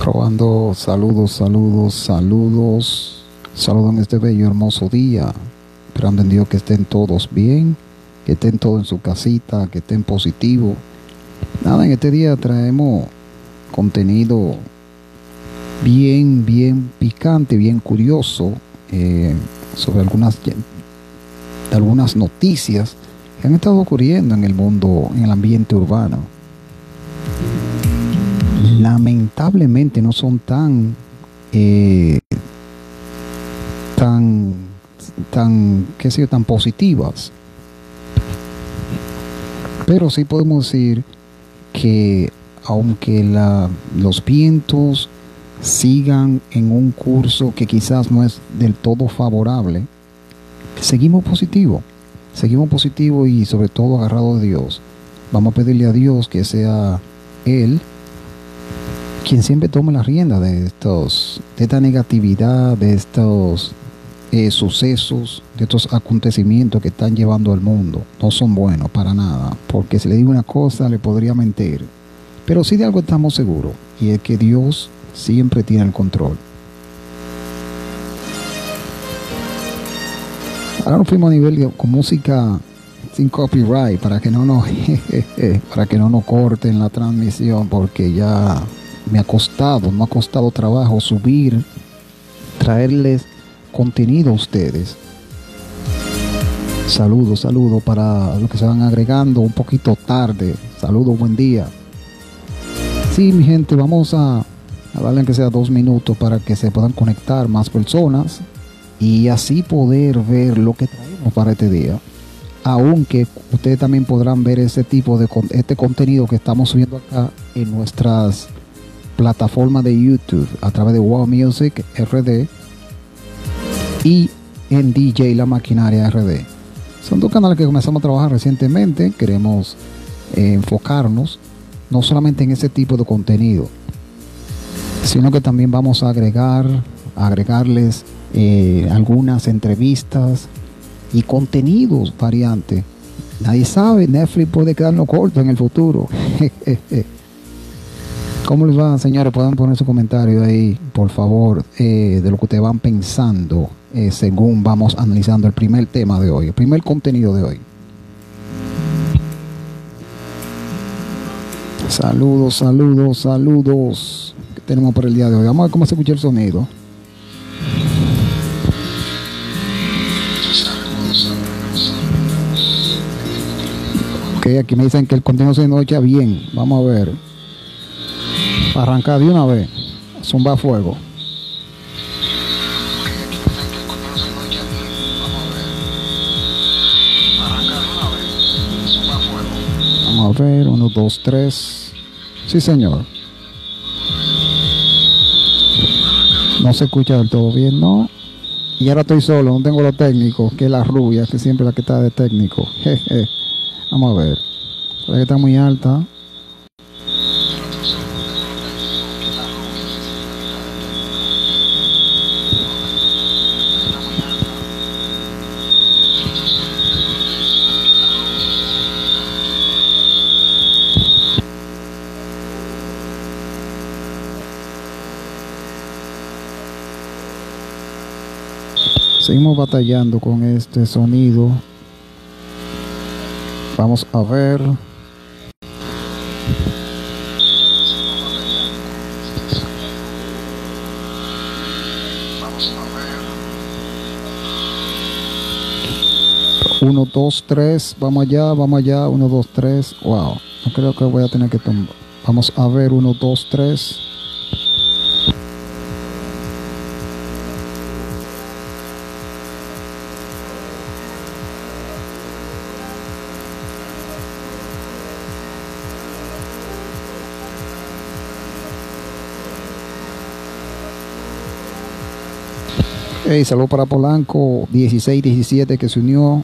Probando, saludos, saludos, saludos. Saludos en este bello, hermoso día. Esperando en Dios que estén todos bien, que estén todos en su casita, que estén positivos. Nada, en este día traemos contenido bien, bien picante, bien curioso eh, sobre algunas, algunas noticias que han estado ocurriendo en el mundo, en el ambiente urbano. Lamentablemente no son tan, eh, tan, tan, qué sé yo, tan positivas. Pero sí podemos decir que aunque los vientos sigan en un curso que quizás no es del todo favorable, seguimos positivo, seguimos positivo y sobre todo agarrado de Dios. Vamos a pedirle a Dios que sea Él quien siempre tome la rienda de estos, de esta negatividad, de estos eh, sucesos, de estos acontecimientos que están llevando al mundo. No son buenos para nada, porque si le digo una cosa le podría mentir. Pero sí de algo estamos seguros, y es que Dios siempre tiene el control. Ahora nos fuimos a nivel con música sin copyright para que no nos para que no nos corten la transmisión porque ya me ha costado, no ha costado trabajo subir, traerles contenido a ustedes. Saludos, saludos para los que se van agregando un poquito tarde. Saludos, buen día. Sí, mi gente, vamos a, a darle que sea dos minutos para que se puedan conectar más personas y así poder ver lo que traemos para este día. Aunque ustedes también podrán ver ese tipo de este contenido que estamos subiendo acá en nuestras plataforma de YouTube a través de Wow Music RD y en DJ La Maquinaria RD. Son dos canales que comenzamos a trabajar recientemente. Queremos eh, enfocarnos no solamente en ese tipo de contenido, sino que también vamos a agregar, agregarles eh, algunas entrevistas y contenidos variantes. Nadie sabe, Netflix puede quedarnos corto en el futuro. ¿Cómo les va, señores? Pueden poner su comentario ahí, por favor, eh, de lo que ustedes van pensando eh, según vamos analizando el primer tema de hoy, el primer contenido de hoy. Saludos, saludos, saludos. ¿Qué tenemos por el día de hoy? Vamos a ver cómo se escucha el sonido. Ok, aquí me dicen que el contenido se escucha bien. Vamos a ver. Arrancar de una vez. Zumba fuego. Vamos a ver, uno, dos, tres. Sí, señor. No se escucha del todo bien, ¿no? Y ahora estoy solo, no tengo lo técnico, que es la rubia, que siempre la que está de técnico. Jeje. Vamos a ver. La que está muy alta. Seguimos batallando con este sonido. Vamos a ver. Uno, dos, tres, vamos allá, vamos allá, uno, dos, tres, wow, no creo que voy a tener que tomar. Vamos a ver, uno, dos, tres. Hey, saludo para Polanco 16-17 que se unió.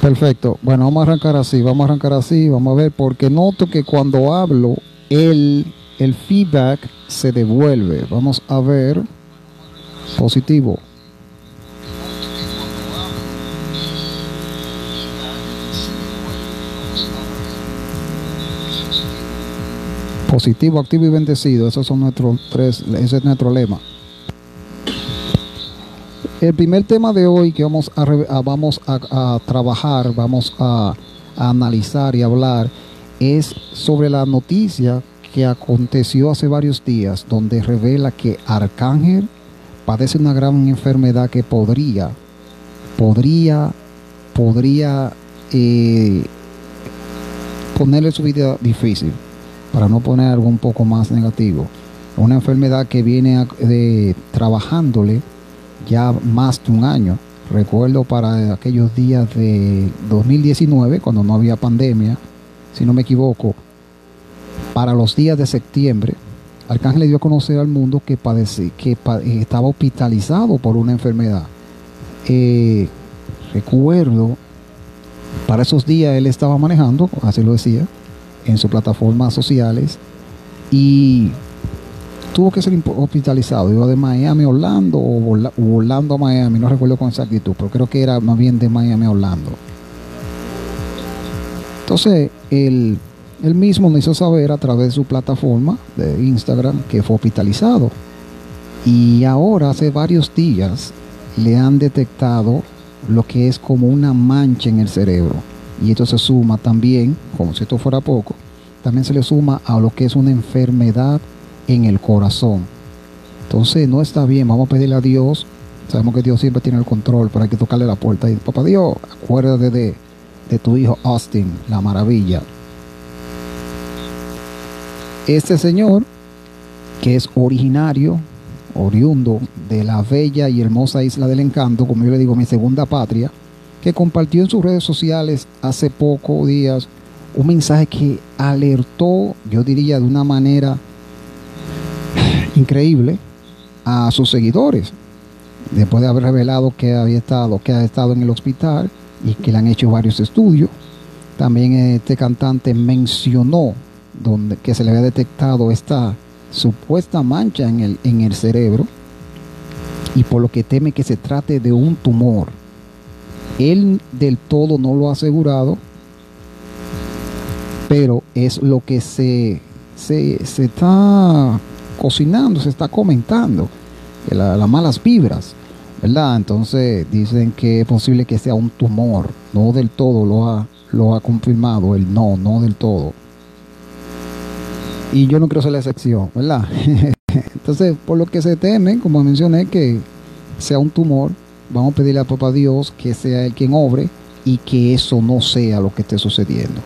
Perfecto. Bueno, vamos a arrancar así, vamos a arrancar así, vamos a ver, porque noto que cuando hablo, el, el feedback se devuelve. Vamos a ver. Positivo. Positivo, activo y bendecido. Esos son nuestros tres, ese es nuestro lema. El primer tema de hoy que vamos a, vamos a, trabajar, vamos a, analizar y hablar es sobre la noticia que aconteció hace varios días, donde revela que Arcángel padece una gran enfermedad que podría, podría, podría eh, ponerle su vida difícil, para no poner algo un poco más negativo. Una enfermedad que viene de, trabajándole ya más de un año. Recuerdo para aquellos días de 2019, cuando no había pandemia, si no me equivoco, para los días de septiembre, Arcángel le dio a conocer al mundo que, que estaba hospitalizado por una enfermedad. Eh, recuerdo, para esos días él estaba manejando, así lo decía, en sus plataformas sociales y tuvo que ser hospitalizado. Iba de Miami a Orlando o Orlando a Miami, no recuerdo con exactitud, pero creo que era más bien de Miami a Orlando. Entonces, él, él mismo me hizo saber a través de su plataforma de Instagram que fue hospitalizado. Y ahora, hace varios días, le han detectado lo que es como una mancha en el cerebro. Y esto se suma también, como si esto fuera poco, también se le suma a lo que es una enfermedad en el corazón. Entonces no está bien, vamos a pedirle a Dios. Sabemos que Dios siempre tiene el control, pero hay que tocarle la puerta y papá Dios, acuérdate de de tu hijo Austin, la maravilla. Este señor, que es originario, oriundo de la bella y hermosa isla del encanto, como yo le digo, mi segunda patria, que compartió en sus redes sociales hace pocos días un mensaje que alertó, yo diría de una manera increíble, a sus seguidores, después de haber revelado que había estado, que ha estado en el hospital y que le han hecho varios estudios. También este cantante mencionó donde, que se le había detectado esta supuesta mancha en el, en el cerebro y por lo que teme que se trate de un tumor. Él del todo no lo ha asegurado, pero es lo que se, se, está cocinando, se está comentando, las malas vibras ¿verdad? Entonces dicen que es posible que sea un tumor, no del todo lo ha, lo ha confirmado el no, no del todo. Y yo no quiero ser la excepción, ¿verdad? Entonces, por lo que se teme, como mencioné, que sea un tumor, vamos a pedirle a Papá Dios que sea el quien obre y que eso no sea lo que esté sucediendo.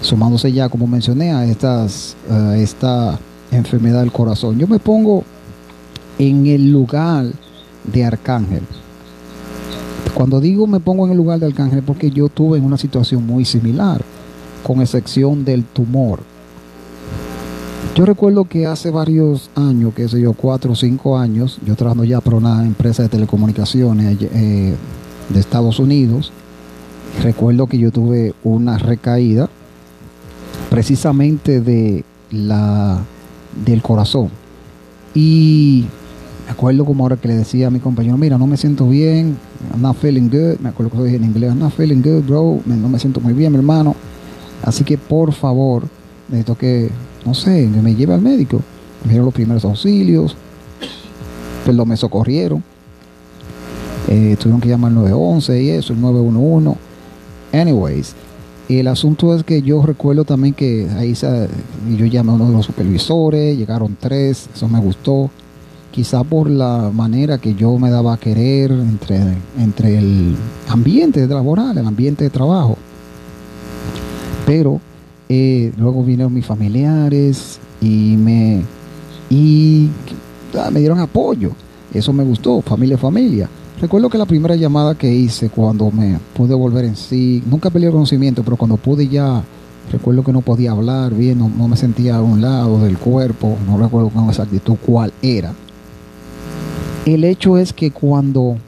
Sumándose ya, como mencioné, a, estas, esta enfermedad del corazón. Yo me pongo en el lugar de arcángel. Cuando digo me pongo en el lugar de arcángel porque yo tuve en una situación muy similar, con excepción del tumor. Yo recuerdo que hace varios años, qué sé yo, cuatro o cinco años, yo trabajando ya para una empresa de telecomunicaciones eh, de Estados Unidos, recuerdo que yo tuve una recaída precisamente de la del corazón. Y me acuerdo como ahora que le decía a mi compañero, mira, no me siento bien, I'm not feeling good, me acuerdo que lo dije en inglés, I'm not feeling good, bro, no me siento muy bien, mi hermano. Así que por favor, necesito que, no sé, me lleve al médico. Me dieron los primeros auxilios, pero me socorrieron. Eh, tuvieron que llamar al 911 y eso, el 911. Anyways, el asunto es que yo recuerdo también que ahí se, yo llamé a uno de los supervisores, llegaron tres, eso me gustó quizá por la manera que yo me daba a querer entre, entre el ambiente laboral, el ambiente de trabajo. Pero eh, luego vinieron mis familiares y me, y, ah, me dieron apoyo. Eso me gustó, familia, familia. Recuerdo que la primera llamada que hice cuando me pude volver en sí, nunca peleé el conocimiento, pero cuando pude ya, recuerdo que no podía hablar bien, no, me sentía a un lado del cuerpo, no recuerdo con exactitud cuál era. El hecho es que cuando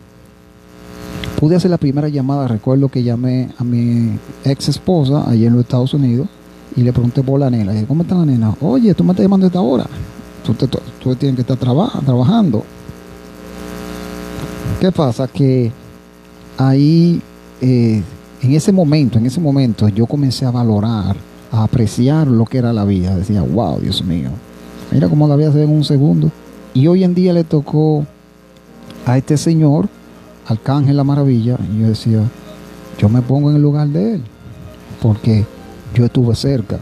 pude hacer la primera llamada, recuerdo que llamé a mi ex esposa allí en los Estados Unidos y le pregunté por la nena. dije, ¿cómo está la nena? Oye, tú me estás llamando esta hora. Tú, tienes que estar trabajando. ¿Qué pasa? Que ahí, eh, en ese momento, en ese momento, yo comencé a valorar a apreciar lo que era la vida. Decía, wow, Dios mío, mira cómo la vida se ve en un segundo. Y hoy en día le tocó a este señor, Arcángel la Maravilla, y yo decía, yo me pongo en el lugar de él, porque yo estuve cerca.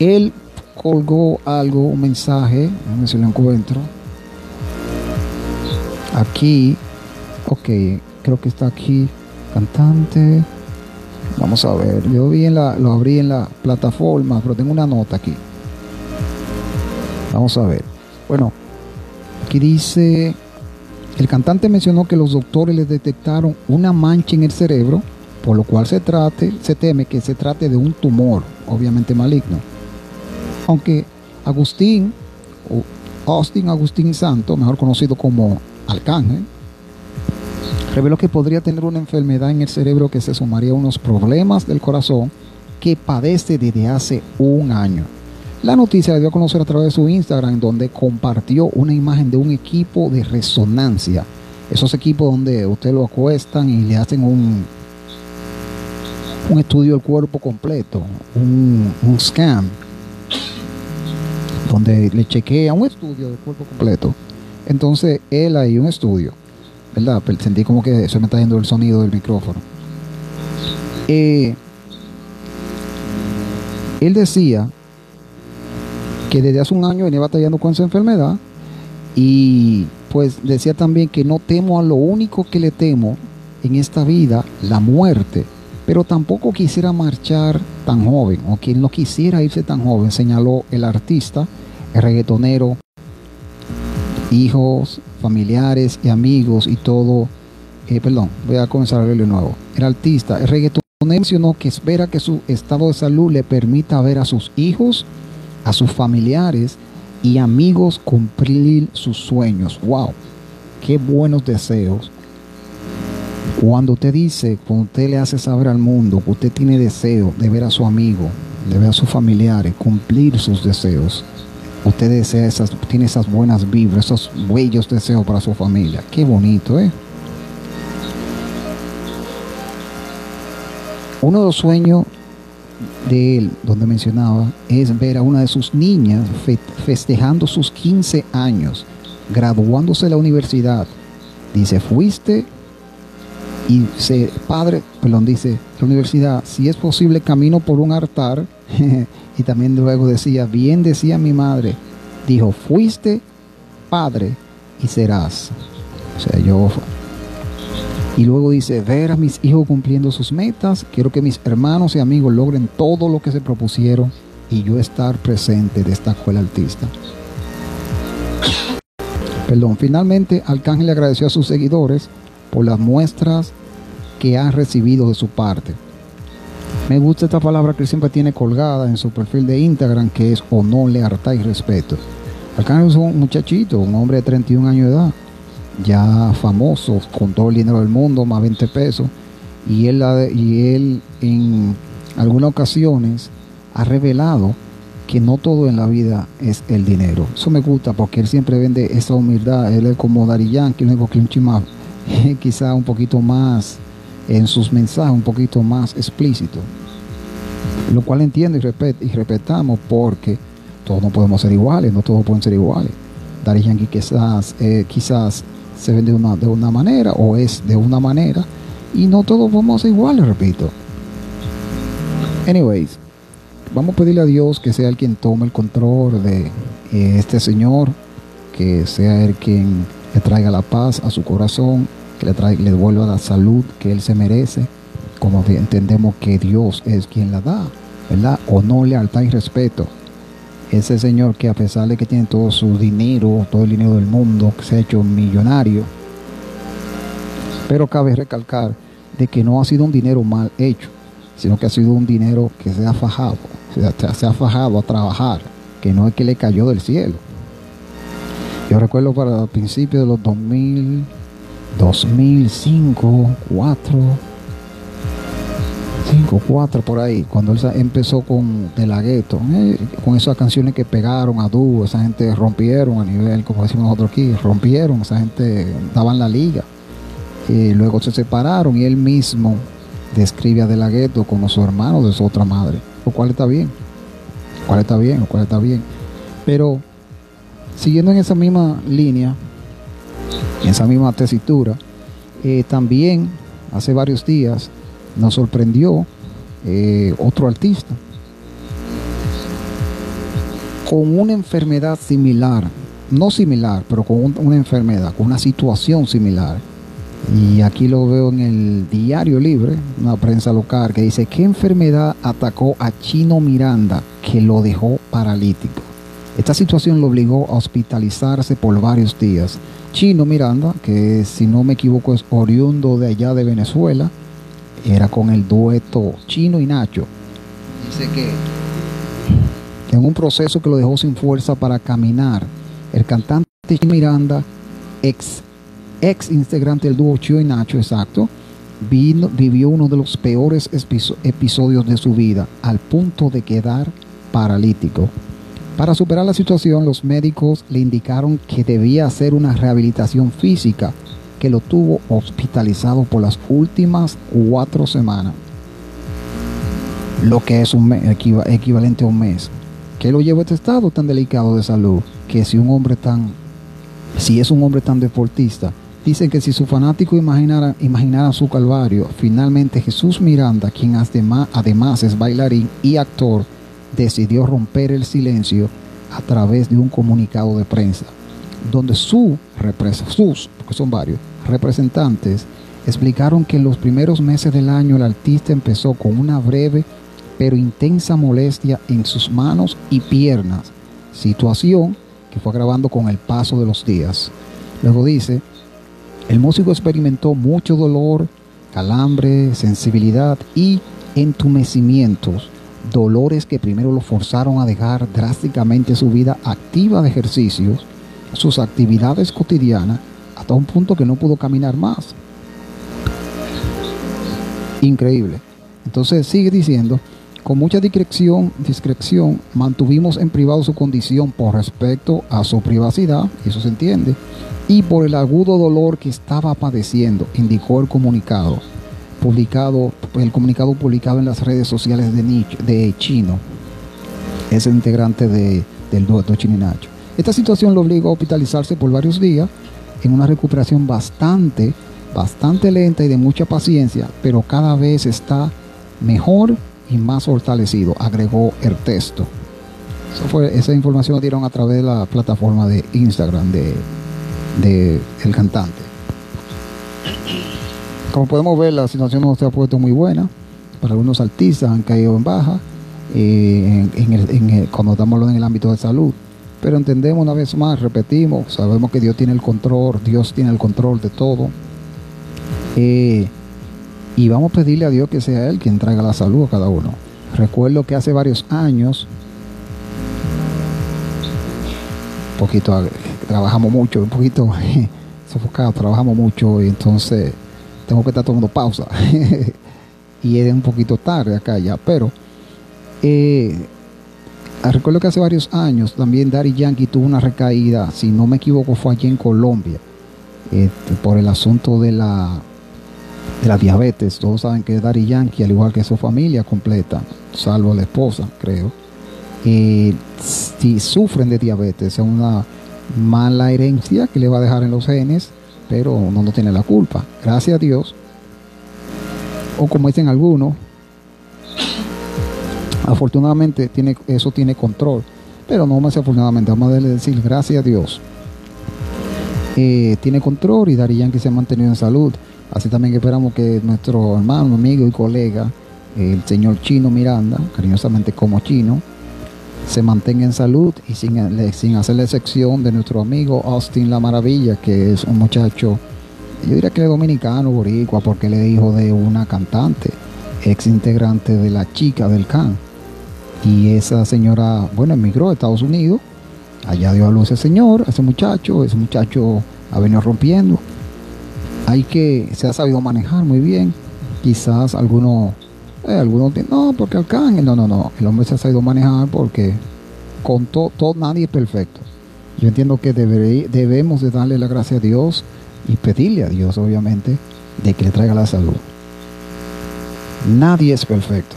Él colgó algo, un mensaje, a ver si lo encuentro. Aquí, ok, creo que está aquí, cantante. Vamos a ver, yo vi en la, lo abrí en la plataforma, pero tengo una nota aquí. Vamos a ver. Bueno, aquí dice, el cantante mencionó que los doctores le detectaron una mancha en el cerebro, por lo cual se, trate, se teme que se trate de un tumor, obviamente maligno. Aunque Agustín, o Austin Agustín Santo, mejor conocido como Arcángel, reveló que podría tener una enfermedad en el cerebro que se sumaría a unos problemas del corazón que padece desde hace un año. La noticia la dio a conocer a través de su Instagram, donde compartió una imagen de un equipo de resonancia. Esos equipos donde usted lo acuestan y le hacen un, un estudio del cuerpo completo, un, un scan, donde le chequea un estudio del cuerpo completo. Entonces él ahí un estudio, ¿verdad? Pero sentí como que se me está yendo el sonido del micrófono. Eh, él decía que desde hace un año venía batallando con esa enfermedad y pues decía también que no temo a lo único que le temo en esta vida, la muerte, pero tampoco quisiera marchar tan joven o quien no quisiera irse tan joven, señaló el artista, el reggaetonero, hijos, familiares y amigos y todo. Eh, perdón, voy a comenzar a leerlo de nuevo. El artista, el reggaetonero mencionó que espera que su estado de salud le permita ver a sus hijos a sus familiares y amigos cumplir sus sueños. ¡Wow! ¡Qué buenos deseos! Cuando usted dice, cuando usted le hace saber al mundo que usted tiene deseo de ver a su amigo, de ver a sus familiares, cumplir sus deseos, usted tiene esas buenas vibras, esos bellos deseos para su familia. Qué bonito, ¿eh? Uno de los sueños de él, donde mencionaba, es ver a una de sus niñas festejando sus 15 años, graduándose de la universidad. Dice, fuiste y se, padre, perdón, dice, la universidad, si es posible, camino por un altar. y también luego decía, bien decía mi madre, dijo, fuiste padre y serás. O sea, yo y luego dice, ver a mis hijos cumpliendo sus metas, quiero que mis hermanos y amigos logren todo lo que se propusieron y yo estar presente, destacó el artista. Perdón, finalmente Arcángel le agradeció a sus seguidores por las muestras que han recibido de su parte. Me gusta esta palabra que siempre tiene colgada en su perfil de Instagram, que es honor, lealtad y respeto. Arcángel es un muchachito, un hombre de 31 años de edad, ya famoso, con todo el dinero del mundo, más 20 pesos, y él, y él en algunas ocasiones ha revelado que no todo en la vida es el dinero. Eso me gusta porque él siempre vende esa humildad. Él es como Dari Yankee, que un chima, quizá un poquito más en sus mensajes, un poquito más explícito. Lo cual entiendo y, respetamos porque todos no podemos ser iguales, no todos pueden ser iguales. Dari Yankee quizás, eh, quizás se vende de una, de una manera o es de una manera y no todos vamos a ser iguales, repito. Anyways, vamos a pedirle a Dios que sea el quien tome el control de eh, este Señor, que sea el quien le traiga la paz a su corazón, que le, traiga, le devuelva la salud que Él se merece, como entendemos que Dios es quien la da, ¿verdad? Honor, lealtad y respeto ese señor que a pesar de que tiene todo su dinero, todo el dinero del mundo, que se ha hecho millonario, pero cabe recalcar de que no ha sido un dinero mal hecho, sino que ha sido un dinero que se ha fajado, se ha, fajado a trabajar, que no es que le cayó del cielo. Yo recuerdo para el principio de los 2000, 2005, 2004, 5, 4 por ahí, cuando él empezó con De La Gueto, eh, con esas canciones que pegaron a dúo, esa gente rompieron a nivel, como decimos nosotros aquí, rompieron, esa gente daban la liga. Y luego se separaron y él mismo describe a De La Gueto como su hermano de su otra madre. lo cual está bien, lo cual está bien, lo cual está bien. Pero siguiendo en esa misma línea, en esa misma tesitura, eh, también hace varios días nos sorprendió eh, otro artista con una enfermedad similar, no similar, pero con una enfermedad, con una situación similar. Y aquí lo veo en el Diario Libre, una prensa local, que dice, ¿qué enfermedad atacó a Chino Miranda que lo dejó paralítico? Esta situación lo obligó a hospitalizarse por varios días. Chino Miranda, que si no me equivoco es oriundo de allá de Venezuela, era con el dueto Chino y Nacho. Dice que en un proceso que lo dejó sin fuerza para caminar, el cantante Chino Miranda, ex, ex integrante del dúo Chino y Nacho, exacto, vino, vivió uno de los peores episodios de su vida, al punto de quedar paralítico. Para superar la situación, los médicos le indicaron que debía hacer una rehabilitación física que lo tuvo hospitalizado por las últimas cuatro semanas, lo que es un equivalente a un mes. ¿Qué lo lleva a este estado tan delicado de salud? Que si un hombre tan, si es un hombre tan deportista, dicen que si su fanático imaginara su calvario, finalmente Jesús Miranda, quien además es bailarín y actor, decidió romper el silencio a través de un comunicado de prensa, donde su sus, porque son varios, representantes explicaron que en los primeros meses del año el artista empezó con una breve pero intensa molestia en sus manos y piernas, situación que fue agravando con el paso de los días. Luego dice, el músico experimentó mucho dolor, calambre, sensibilidad y entumecimientos dolores que primero lo forzaron a dejar drásticamente su vida activa de ejercicios, sus actividades cotidianas, hasta un punto que no pudo caminar más. Increíble. Entonces sigue diciendo, con mucha discreción, discreción mantuvimos en privado su condición por respecto a su privacidad, eso se entiende, y por el agudo dolor que estaba padeciendo, indicó el comunicado publicado, el comunicado publicado en las redes sociales de, de Chino, es el integrante de, del dueto Nacho. Esta situación lo obligó a hospitalizarse por varios días en una recuperación bastante, bastante lenta y de mucha paciencia, pero cada vez está mejor y más fortalecido, agregó el texto. fue, esa información la dieron a través de la plataforma de Instagram de, de cantante. Como podemos ver, la situación no se ha puesto muy buena. Para algunos artistas han caído en baja eh, en, cuando estamos en el ámbito de salud. Pero entendemos una vez más, repetimos, sabemos que Dios tiene el control, Dios tiene el control de todo. Eh, y vamos a pedirle a Dios que sea Él quien traiga la salud a cada uno. Recuerdo que hace varios años, un poquito, trabajamos mucho, un poquito sofocado, trabajamos mucho y entonces tengo que estar tomando pausa. y es un poquito tarde acá ya, pero eh, recuerdo que hace varios años también Daddy Yankee tuvo una recaída, si no me equivoco fue allí en Colombia, este, por el asunto de la, de la diabetes. Todos saben que Daddy Yankee, al igual que su familia completa, salvo la esposa, creo, eh, si sufren de diabetes, es una mala herencia que le va a dejar en los genes pero uno no tiene la culpa. Gracias a Dios. O como dicen algunos, afortunadamente tiene, eso tiene control. Pero no más afortunadamente, vamos a decir gracias a Dios. Eh, tiene control y Darían que se ha mantenido en salud. Así también esperamos que nuestro hermano, amigo y colega, el señor Chino Miranda, cariñosamente como Chino, se mantenga en salud y sin, sin hacer la excepción de nuestro amigo Austin La Maravilla, que es un muchacho, yo diría que dominicano, boricua, porque él es hijo de una cantante, ex integrante de la chica del CAN. Y esa señora, bueno, emigró a Estados Unidos, allá dio a luz ese señor, ese muchacho, ese muchacho ha venido rompiendo. Hay que, se ha sabido manejar muy bien. Quizás algunos eh, algunos dicen, no, porque Arcángel. No, no, no. El hombre se ha sabido manejar porque con todo, nadie es perfecto. Yo entiendo que debemos de darle la gracia a Dios y pedirle a Dios, obviamente, de que le traiga la salud. Nadie es perfecto.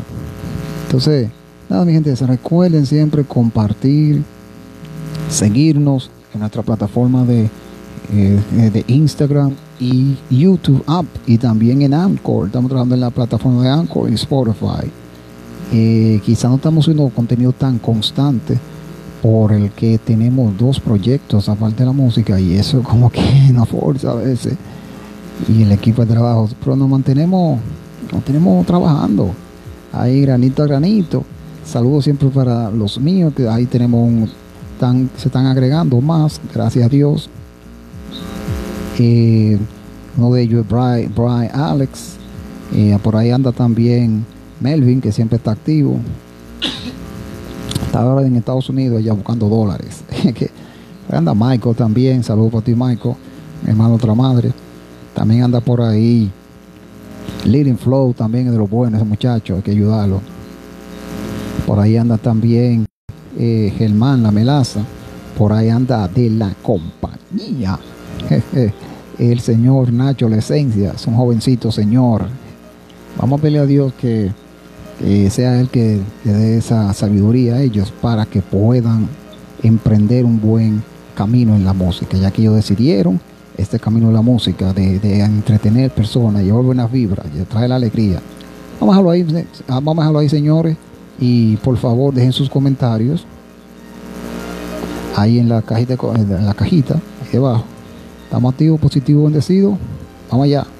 Entonces, Nada, mi gente, se recuerden siempre compartir, seguirnos en nuestra plataforma de, eh, de Instagram y YouTube App y también en Anchor. Estamos trabajando en la plataforma de Anchor y Spotify. Eh, quizá no estamos haciendo contenido tan constante por el que tenemos dos proyectos aparte de la música y eso como que nos fuerza a veces y el equipo de trabajo pero nos mantenemos nos tenemos trabajando ahí granito a granito saludos siempre para los míos que ahí tenemos un, se están agregando más gracias a Dios eh, uno de ellos es Brian, Brian Alex eh, por ahí anda también Melvin que siempre está activo está ahora en Estados Unidos ya buscando dólares. anda Michael también, saludos para ti Michael, mi hermano otra madre. También anda por ahí Leading Flow también es de los buenos ese muchacho, hay que ayudarlo. Por ahí anda también eh, Germán La Melaza. Por ahí anda de la compañía. El señor Nacho La Esencia, es un jovencito señor. Vamos a pedirle a Dios que sea el que le dé esa sabiduría a ellos para que puedan emprender un buen camino en la música, ya que ellos decidieron este camino de la música, de, entretener personas, llevar buenas vibras, de traer la alegría. Vamos a dejarlo ahí, vamos a dejarlo ahí, señores, y por favor dejen sus comentarios ahí en la cajita, en la debajo. Estamos activos, positivos, bendecidos. Vamos allá.